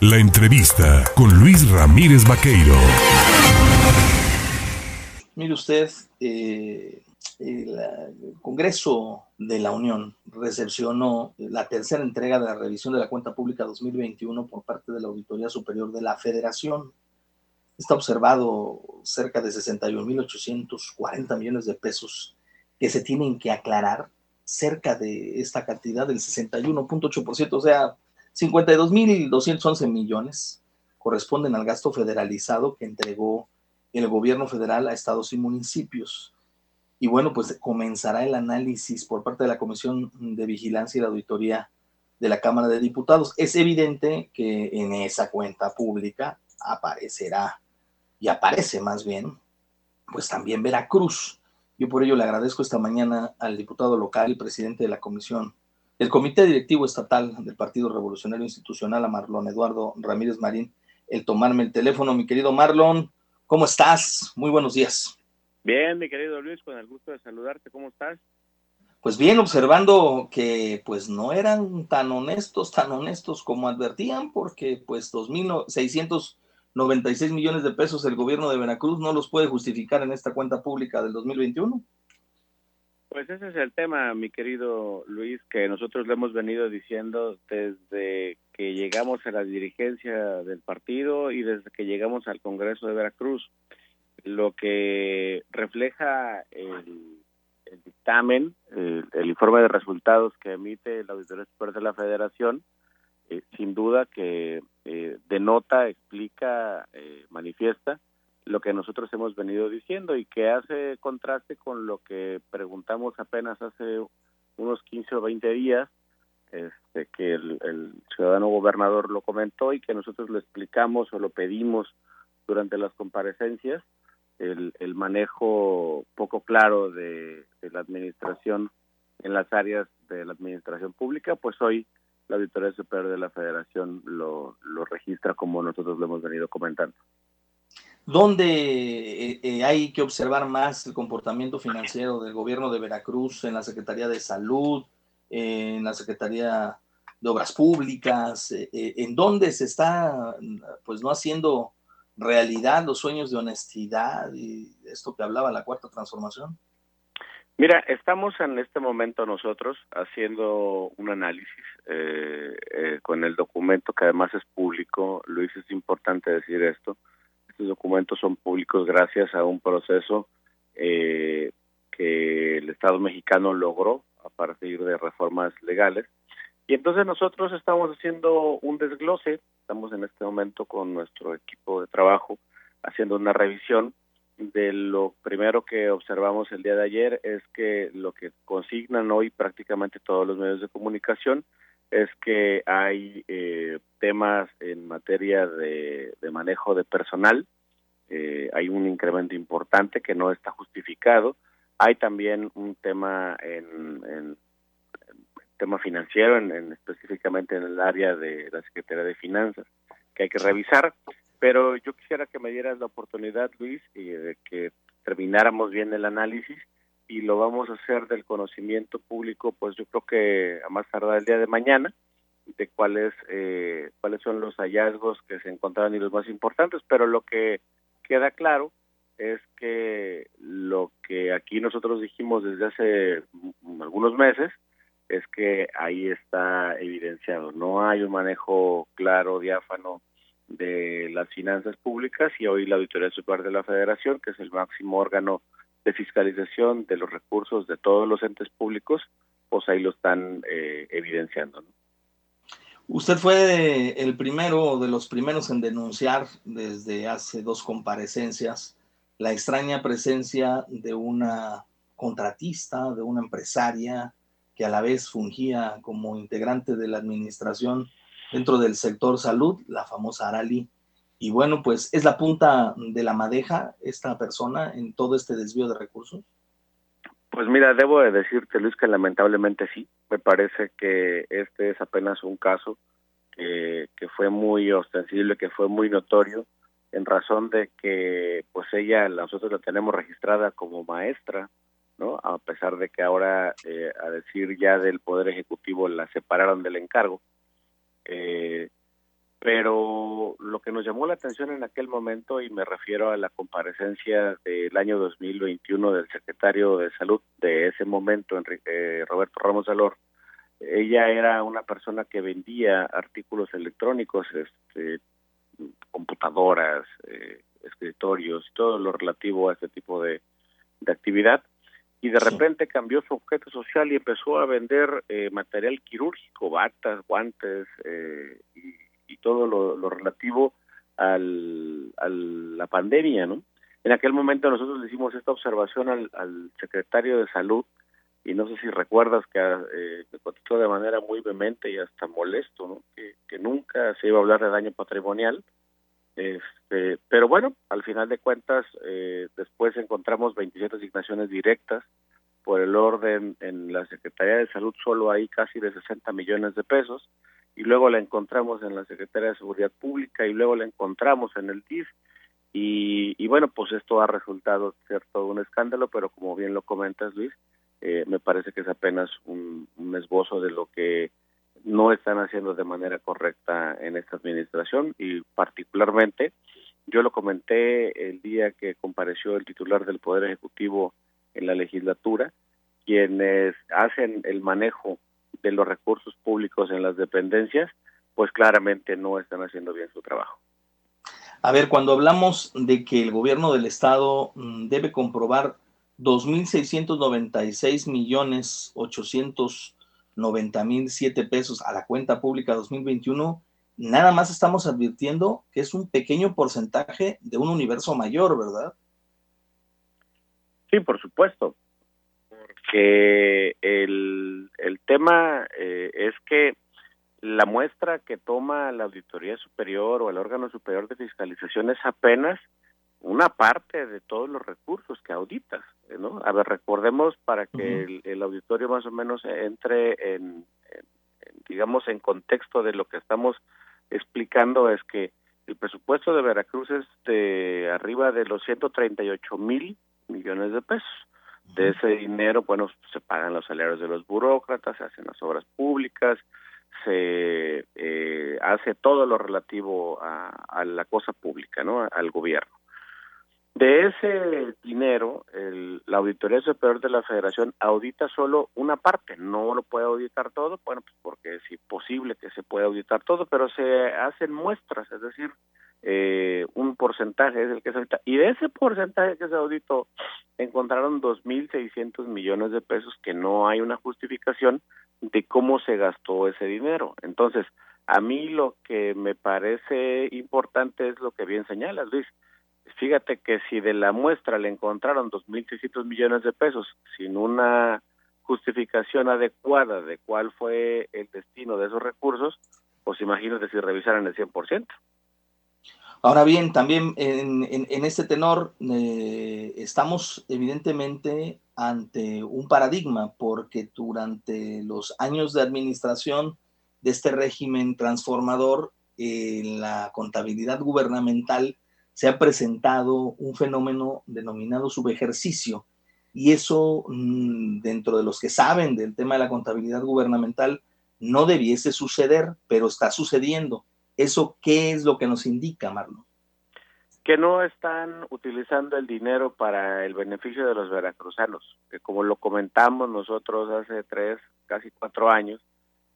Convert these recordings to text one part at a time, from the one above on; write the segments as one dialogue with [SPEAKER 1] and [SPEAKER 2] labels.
[SPEAKER 1] La entrevista con Luis Ramírez Vaqueiro.
[SPEAKER 2] Mire usted, eh, el Congreso de la Unión recepcionó la tercera entrega de la revisión de la cuenta pública 2021 por parte de la Auditoría Superior de la Federación. Está observado cerca de 61.840 millones de pesos que se tienen que aclarar, cerca de esta cantidad del 61.8%, o sea, 52.211 millones corresponden al gasto federalizado que entregó el gobierno federal a estados y municipios. Y bueno, pues comenzará el análisis por parte de la Comisión de Vigilancia y la Auditoría de la Cámara de Diputados. Es evidente que en esa cuenta pública aparecerá, y aparece más bien, pues también Veracruz. Yo por ello le agradezco esta mañana al diputado local y presidente de la Comisión, del Comité Directivo Estatal del Partido Revolucionario Institucional, a Marlon Eduardo Ramírez Marín, el tomarme el teléfono. Mi querido Marlon, ¿cómo estás? Muy buenos días.
[SPEAKER 3] Bien, mi querido Luis, con el gusto de saludarte, ¿cómo estás?
[SPEAKER 2] Pues bien, observando que pues no eran tan honestos, tan honestos como advertían, porque pues 2.696 millones de pesos el gobierno de Veracruz no los puede justificar en esta cuenta pública del 2021.
[SPEAKER 3] Pues ese es el tema, mi querido Luis, que nosotros le hemos venido diciendo desde que llegamos a la dirigencia del partido y desde que llegamos al Congreso de Veracruz. Lo que refleja el, dictamen, el, informe de resultados que emite la Auditoría Superior de la Federación, eh, sin duda que eh, denota, explica, eh, manifiesta lo que nosotros hemos venido diciendo y que hace contraste con lo que preguntamos apenas hace unos 15 o 20 días, este, que el, ciudadano gobernador lo comentó y que nosotros lo explicamos o lo pedimos durante las comparecencias el, el manejo poco claro de, la administración en las áreas de la administración pública, pues hoy la Auditoría Superior de la Federación lo, lo registra como nosotros lo hemos venido comentando.
[SPEAKER 2] ¿Dónde eh, eh, hay que observar más el comportamiento financiero del gobierno de Veracruz en la Secretaría de Salud, en la Secretaría de Obras Públicas? Eh, ¿En dónde se está pues no haciendo realidad los sueños de honestidad y esto que hablaba la cuarta transformación?
[SPEAKER 3] Mira, estamos en este momento nosotros haciendo un análisis eh, eh, con el documento que además es público. Luis, es importante decir esto. Estos documentos son públicos gracias a un proceso eh, que el Estado mexicano logró a partir de reformas legales. Y entonces nosotros estamos haciendo un desglose, estamos en este momento con nuestro equipo de trabajo haciendo una revisión de lo primero que observamos el día de ayer es que lo que consignan hoy prácticamente todos los medios de comunicación es que hay eh, temas en materia de, manejo de personal, eh, hay un incremento importante que no está justificado, hay también un tema en tema financiero, en, específicamente en el área de la Secretaría de Finanzas, que hay que revisar. Pero yo quisiera que me dieras la oportunidad, Luis, y de que termináramos bien el análisis y lo vamos a hacer del conocimiento público, pues yo creo que a más tardar el día de mañana, de cuáles eh, cuáles son los hallazgos que se encontraron y los más importantes, pero lo que queda claro es que lo que aquí nosotros dijimos desde hace algunos meses es que ahí está evidenciado. No hay un manejo claro, diáfano de las finanzas públicas y hoy la Auditoría Superior de la Federación, que es el máximo órgano de fiscalización de los recursos de todos los entes públicos, pues ahí lo están eh, evidenciando.
[SPEAKER 2] Usted fue el primero de los primeros en denunciar desde hace dos comparecencias la extraña presencia de una contratista, de una empresaria, que a la vez fungía como integrante de la administración dentro del sector salud, la famosa Arali. Y bueno, pues es la punta de la madeja esta persona en todo este desvío de recursos.
[SPEAKER 3] Pues mira, debo de decirte, Luis, que lamentablemente sí. Me parece que este es apenas un caso que, que fue muy ostensible, que fue muy notorio, en razón de que pues ella, nosotros la tenemos registrada como maestra ¿no? A pesar de que ahora, eh, a decir ya del Poder Ejecutivo, la separaron del encargo. Eh, pero lo que nos llamó la atención en aquel momento, y me refiero a la comparecencia del año 2021 del secretario de Salud de ese momento, Enrique, Roberto Ramos Alor, ella era una persona que vendía artículos electrónicos, este, computadoras, eh, escritorios, todo lo relativo a este tipo de, actividad, y de repente cambió su objeto social y empezó a vender eh, material quirúrgico, batas, guantes eh, y y todo lo, relativo al, a la pandemia, ¿no? En aquel momento nosotros le hicimos esta observación al, secretario de Salud y no sé si recuerdas que eh, me contestó de manera muy vehemente y hasta molesto, ¿no? Que, nunca se iba a hablar de daño patrimonial. Este, pero bueno, al final de cuentas, eh, después encontramos 27 asignaciones directas por el orden en la Secretaría de Salud, solo hay casi de 60 millones de pesos y luego la encontramos en la Secretaría de Seguridad Pública y luego la encontramos en el DIF. Y, bueno, pues esto ha resultado ser todo un escándalo, pero como bien lo comentas Luis, eh, me parece que es apenas un, esbozo de lo que no están haciendo de manera correcta en esta administración y particularmente yo lo comenté el día que compareció el titular del Poder Ejecutivo en la legislatura, quienes hacen el manejo de los recursos públicos en las dependencias, pues claramente no están haciendo bien su trabajo.
[SPEAKER 2] A ver, cuando hablamos de que el gobierno del estado mm, debe comprobar 2.696 millones 890 mil siete pesos a la cuenta pública 2021, nada más estamos advirtiendo que es un pequeño porcentaje de un universo mayor, ¿verdad?
[SPEAKER 3] Sí, por supuesto que el, el tema eh, es que la muestra que toma la Auditoría Superior o el órgano superior de fiscalización es apenas una parte de todos los recursos que auditas, ¿no? A ver, recordemos para que el, auditorio más o menos entre en, digamos, en contexto de lo que estamos explicando es que el presupuesto de Veracruz es de arriba de los 138 mil millones de pesos. De ese dinero, bueno, se pagan los salarios de los burócratas, se hacen las obras públicas, se eh, hace todo lo relativo a, la cosa pública, ¿no? Al gobierno. De ese dinero, la Auditoría Superior de la Federación audita solo una parte, no lo puede auditar todo, bueno, pues porque es imposible que se pueda auditar todo, pero se hacen muestras, es decir, eh, un porcentaje es el que se audita. Y de ese porcentaje que se auditó, encontraron 2.600 millones de pesos que no hay una justificación de cómo se gastó ese dinero. Entonces, a mí lo que me parece importante es lo que bien señalas, Luis. Fíjate que si de la muestra le encontraron 2.600 millones de pesos sin una justificación adecuada de cuál fue el destino de esos recursos, pues imagínate si revisaran el 100%.
[SPEAKER 2] Ahora bien, también en, este tenor eh, estamos evidentemente ante un paradigma porque durante los años de administración de este régimen transformador en la contabilidad gubernamental se ha presentado un fenómeno denominado subejercicio y eso mm, dentro de los que saben del tema de la contabilidad gubernamental no debiese suceder, pero está sucediendo. ¿Eso qué es lo que nos indica, Marlon?
[SPEAKER 3] Que no están utilizando el dinero para el beneficio de los veracruzanos, que como lo comentamos nosotros hace tres, casi cuatro años,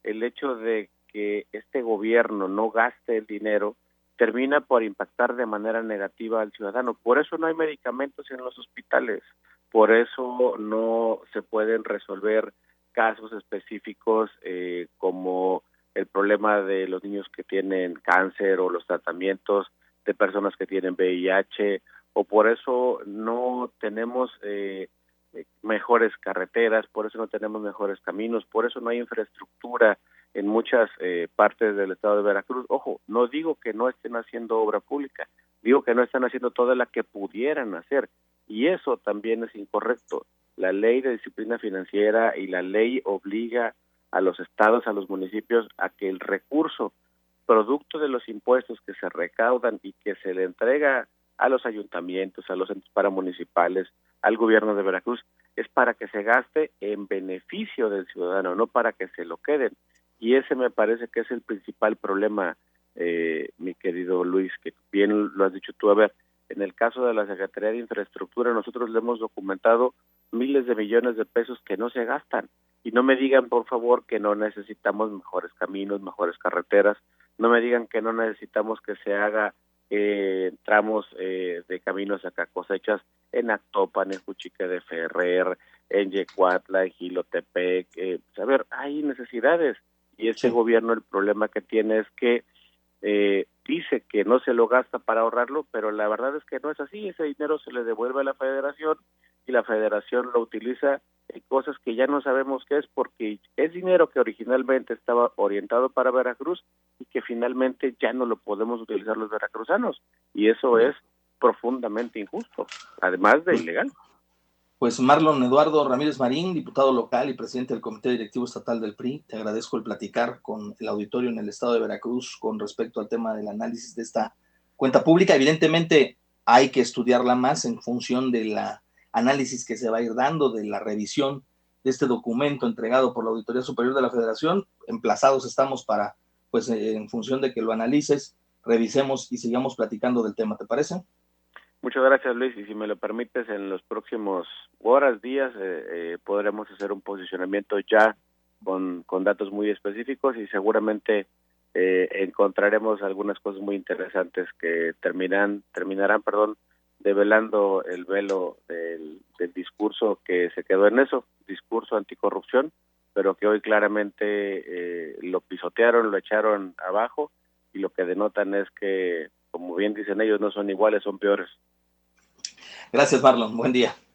[SPEAKER 3] el hecho de que este gobierno no gaste el dinero termina por impactar de manera negativa al ciudadano. Por eso no hay medicamentos en los hospitales, por eso no se pueden resolver casos específicos eh, como el problema de los niños que tienen cáncer o los tratamientos de personas que tienen VIH o por eso no tenemos eh, mejores carreteras, por eso no tenemos mejores caminos, por eso no hay infraestructura en muchas eh, partes del estado de Veracruz. Ojo, no digo que no estén haciendo obra pública, digo que no están haciendo toda la que pudieran hacer y eso también es incorrecto. La ley de disciplina financiera y la ley obliga a los estados, a los municipios, a que el recurso producto de los impuestos que se recaudan y que se le entrega a los ayuntamientos, a los entes paramunicipales, al gobierno de Veracruz, es para que se gaste en beneficio del ciudadano, no para que se lo queden. Y ese me parece que es el principal problema, eh, esto, Luis, que bien lo has dicho tú. A ver, en el caso de la Secretaría de Infraestructura, nosotros le hemos documentado miles de millones de pesos que no se gastan. Y no me digan, por favor, que no necesitamos mejores caminos, mejores carreteras. No me digan que no necesitamos que se haga eh, tramos eh, de caminos acá cosechas en Actopan, en Juchique de Ferrer, en Yecuatla, en Gilotepec. Eh, pues, a ver, hay necesidades. Y ese gobierno el problema que tiene es que eh, dice que no se lo gasta para ahorrarlo, pero la verdad es que no es así. Ese dinero se le devuelve a la federación y la federación lo utiliza en cosas que ya no sabemos qué es porque es dinero que originalmente estaba orientado para Veracruz y que finalmente ya no lo podemos utilizar los veracruzanos. Y eso es profundamente injusto, además de ilegal.
[SPEAKER 2] Pues Marlon Eduardo Ramírez Marín, diputado local y presidente del Comité Directivo Estatal del PRI, te agradezco el platicar con el auditorio en el estado de Veracruz con respecto al tema del análisis de esta cuenta pública. Evidentemente hay que estudiarla más en función del análisis que se va a ir dando, de la revisión de este documento entregado por la Auditoría Superior de la Federación. Emplazados estamos para, pues en función de que lo analices, revisemos y sigamos platicando del tema, ¿te parece?
[SPEAKER 3] Muchas gracias Luis y si me lo permites en los próximos horas, días eh, eh, podremos hacer un posicionamiento ya con, con datos muy específicos y seguramente eh, encontraremos algunas cosas muy interesantes que terminan, terminarán perdón, develando el velo del, discurso que se quedó en eso, discurso anticorrupción, pero que hoy claramente lo pisotearon, lo echaron abajo y lo que denotan es que, como bien dicen ellos, no son iguales, son peores.
[SPEAKER 2] Gracias, Marlon. Buen día.